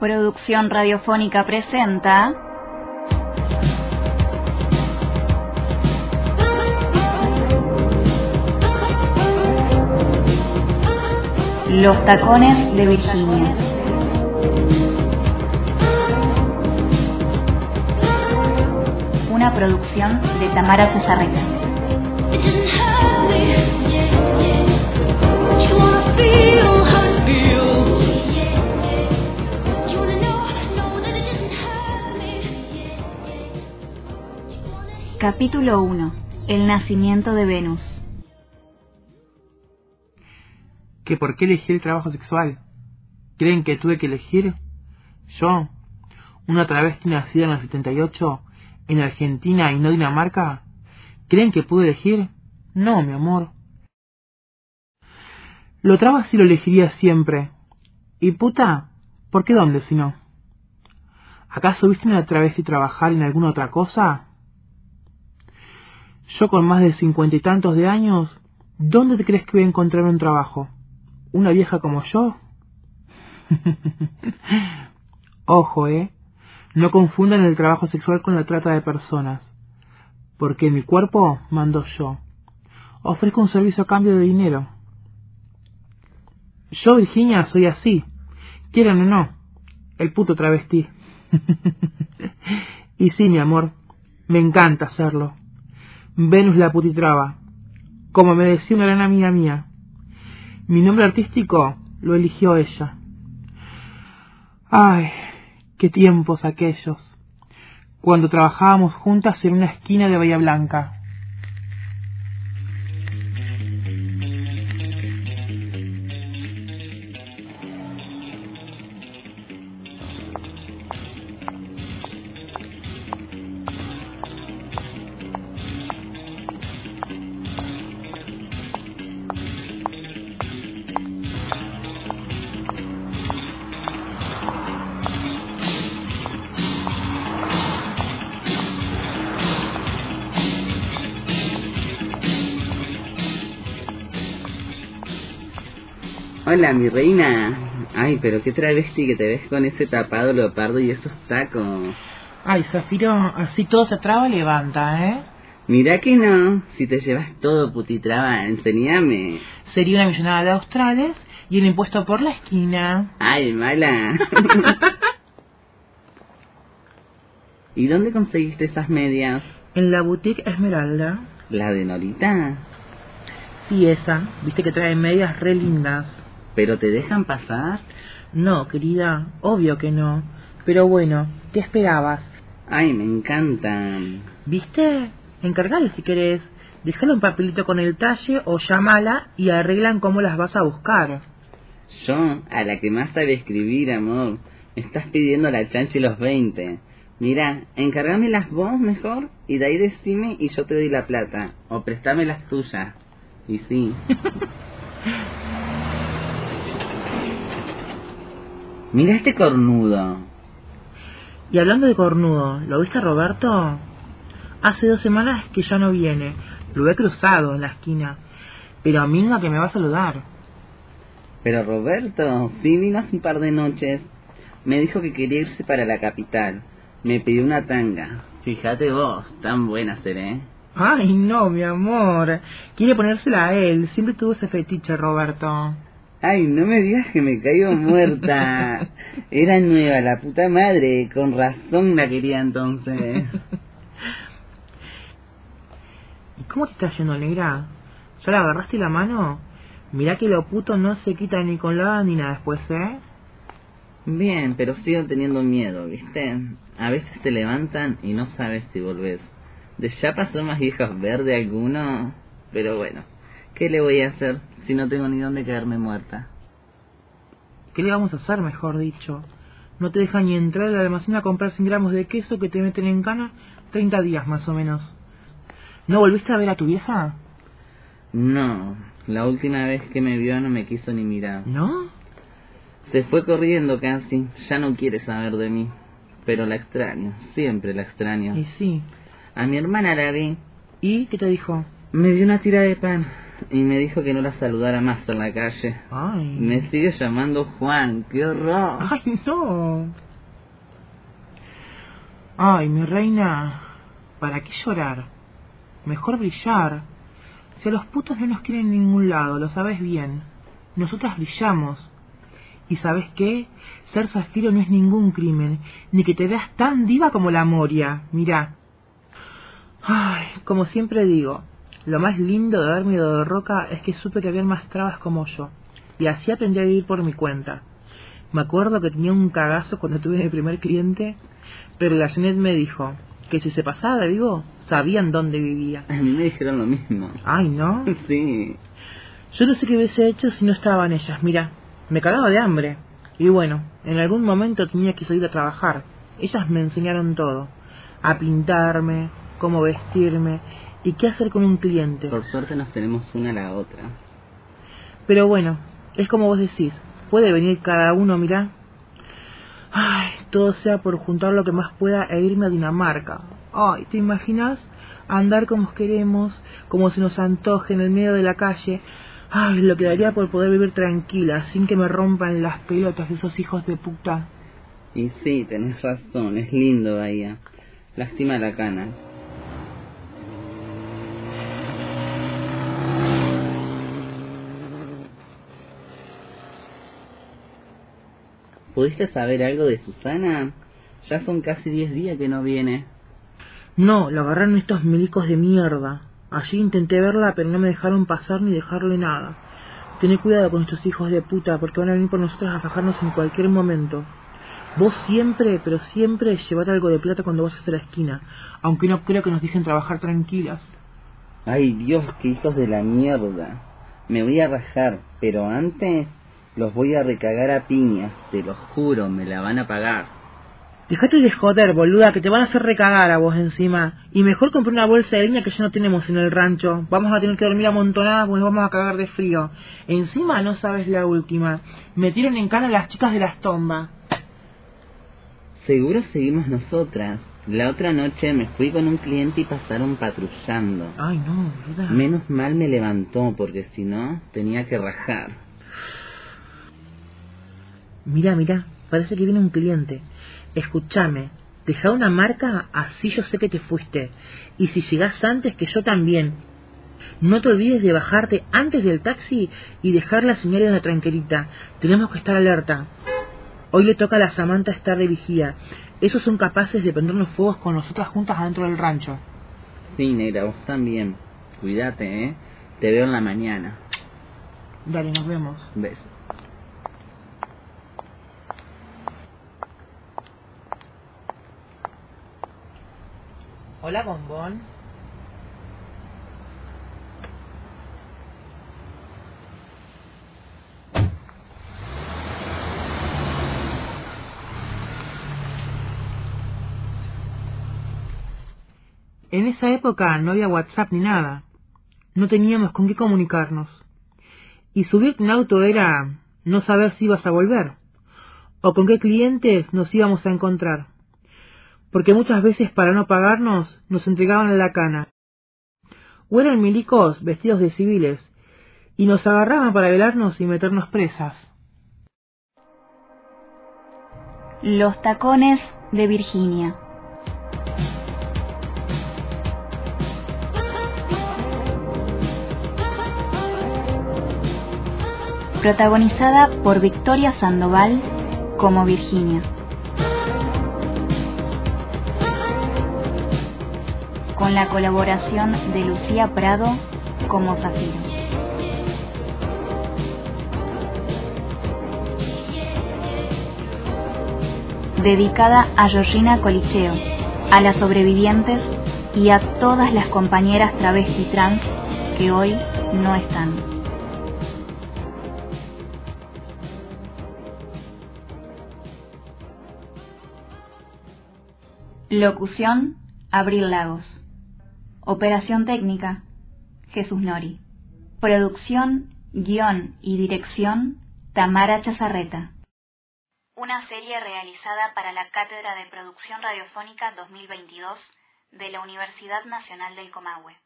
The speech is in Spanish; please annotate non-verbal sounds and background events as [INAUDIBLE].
Producción Radiofónica presenta Los tacones de Virginia. Una producción de Tamara Cesarreta. Capítulo 1. El nacimiento de Venus. ¿Que por qué elegí el trabajo sexual? ¿Creen que tuve que elegir? ¿Yo? ¿Una travesti nacida en el 78 en Argentina y no Dinamarca? ¿Creen que pude elegir? No, mi amor. Lo traba si lo elegiría siempre. ¿Y puta? ¿Por qué dónde si no? ¿Acaso viste una travesti trabajar en alguna otra cosa? Yo con más de cincuenta y tantos de años, ¿dónde te crees que voy a encontrar un trabajo? ¿Una vieja como yo? [LAUGHS] Ojo, ¿eh? No confundan el trabajo sexual con la trata de personas, porque mi cuerpo mando yo. Ofrezco un servicio a cambio de dinero. Yo, Virginia, soy así, quieran o no, el puto travesti. [LAUGHS] y sí, mi amor, me encanta hacerlo. Venus la putitraba, como me decía una gran amiga mía. Mi nombre artístico lo eligió ella. Ay, qué tiempos aquellos, cuando trabajábamos juntas en una esquina de Bahía Blanca. Hola, mi reina. Ay, pero qué travesti que te ves con ese tapado leopardo y esos tacos. Ay, Zafiro, así todo se traba, levanta, ¿eh? Mira que no. Si te llevas todo, putitraba, enseñame. Sería una millonada de australes y el impuesto por la esquina. Ay, mala. [LAUGHS] ¿Y dónde conseguiste esas medias? En la boutique Esmeralda. ¿La de Norita? Sí, esa. Viste que trae medias re lindas. ¿Pero te dejan pasar? No, querida, obvio que no. Pero bueno, ¿qué esperabas? Ay, me encantan. ¿Viste? Encargale si querés. Déjale un papelito con el talle o llámala y arreglan cómo las vas a buscar. Yo, a la que más sabe escribir, amor, me estás pidiendo la chancha y los 20. Mira, encárgamelas vos mejor y de ahí decime y yo te doy la plata. O préstame las tuyas. Y sí. [LAUGHS] Mira este cornudo. Y hablando de cornudo, ¿lo viste a Roberto? Hace dos semanas que ya no viene. Lo he cruzado en la esquina. Pero a mí no que me va a saludar. Pero Roberto, sí vino hace un par de noches. Me dijo que quería irse para la capital. Me pidió una tanga. Fíjate vos, tan buena seré. Ay, no, mi amor. Quiere ponérsela a él. Siempre tuvo ese fetiche, Roberto. Ay, no me digas que me caigo muerta. Era nueva, la puta madre. Con razón la quería entonces. ¿Y cómo te está yendo, negra? ¿Ya la agarraste la mano? Mirá que lo puto no se quita ni con la ni nada después, ¿eh? Bien, pero sigo teniendo miedo, ¿viste? A veces te levantan y no sabes si volvés. De ya pasó más viejos verde alguno, pero bueno, ¿qué le voy a hacer si no tengo ni dónde quedarme muerta? ¿Qué le vamos a hacer, mejor dicho? No te dejan ni entrar al almacén a comprar 100 gramos de queso que te meten en cana 30 días más o menos. ¿No volviste a ver a tu vieja? No, la última vez que me vio no me quiso ni mirar. ¿No? Se fue corriendo casi, ya no quiere saber de mí. Pero la extraño, siempre la extraño. Y sí. A mi hermana la vi. ¿Y qué te dijo? Me dio una tira de pan. [LAUGHS] y me dijo que no la saludara más en la calle. Ay. Me sigue llamando Juan, qué horror. Ay, no. Ay, mi reina, ¿para qué llorar? Mejor brillar. Si a los putos no nos quieren en ningún lado, lo sabes bien. Nosotras brillamos. ¿Y sabes qué? Ser Zafiro no es ningún crimen, ni que te veas tan diva como la Moria. Mirá. Ay, como siempre digo, lo más lindo de haberme ido de roca es que supe que había más trabas como yo, y así aprendí a vivir por mi cuenta. Me acuerdo que tenía un cagazo cuando tuve mi primer cliente, pero la Janet me dijo que si se pasaba de vivo, sabían dónde vivía. A mí me dijeron lo mismo. Ay, ¿no? [LAUGHS] Sí. Yo no sé qué hubiese hecho si no estaban ellas, mira, me cagaba de hambre. Y bueno, en algún momento tenía que salir a trabajar. Ellas me enseñaron todo. A pintarme, cómo vestirme y qué hacer con un cliente. Por suerte nos tenemos una a la otra. Pero bueno, es como vos decís, puede venir cada uno, mirá. Ay, todo sea por juntar lo que más pueda e irme a Dinamarca. Ay, ¿te imaginas? Andar como queremos, como se nos antoje en el medio de la calle. Ay, lo que daría por poder vivir tranquila, sin que me rompan las pelotas de esos hijos de puta. Y sí, tenés razón, es lindo Bahía. Lástima la cana. ¿Pudiste saber algo de Susana? Ya son casi diez días que no viene. No, lo agarraron estos milicos de mierda. Allí intenté verla, pero no me dejaron pasar ni dejarle nada. Tené cuidado con estos hijos de puta, porque van a venir por nosotros a fajarnos en cualquier momento. Vos siempre, pero siempre llevar algo de plata cuando vayas a la esquina, aunque no creo que nos dejen trabajar tranquilas. Ay Dios, qué hijos de la mierda. Me voy a rajar, pero antes los voy a recagar a piñas, te lo juro, me la van a pagar. Dejate de joder, boluda, que te van a hacer recagar a vos encima. Y mejor compré una bolsa de leña que ya no tenemos en el rancho. Vamos a tener que dormir amontonadas porque vamos a cagar de frío. Encima no sabes la última. Metieron en cana a las chicas de las tombas. Seguro seguimos nosotras. La otra noche me fui con un cliente y pasaron patrullando. Ay, no, boluda. Menos mal me levantó porque si no tenía que rajar. Mira, mira, parece que viene un cliente. Escúchame, deja una marca, así yo sé que te fuiste. Y si llegás antes que yo también. No te olvides de bajarte antes del taxi y dejar la señal en la tranquilita. Tenemos que estar alerta. Hoy le toca a la Samantha estar de vigía. Esos son capaces de prendernos fuegos con nosotras juntas adentro del rancho. Sí, negra, vos también. Cuídate, ¿eh? Te veo en la mañana. Dale, nos vemos. Beso. Hola, bombón. En esa época no había WhatsApp ni nada. No teníamos con qué comunicarnos. Y subirte en auto era no saber si ibas a volver o con qué clientes nos íbamos a encontrar. Porque muchas veces para no pagarnos nos entregaban a la cana. O eran milicos vestidos de civiles y nos agarraban para velarnos y meternos presas. Los tacones de Virginia. Protagonizada por Victoria Sandoval como Virginia. Con la colaboración de Lucía Prado como Zafiro. dedicada a Georgina Colicheo, a las sobrevivientes y a todas las compañeras travesti trans que hoy no están. Locución, Abril Lagos. Operación técnica, Jesús Nori. Producción, guion y dirección, Tamara Chazarreta. Una serie realizada para la Cátedra de Producción Radiofónica 2022 de la Universidad Nacional del Comahue.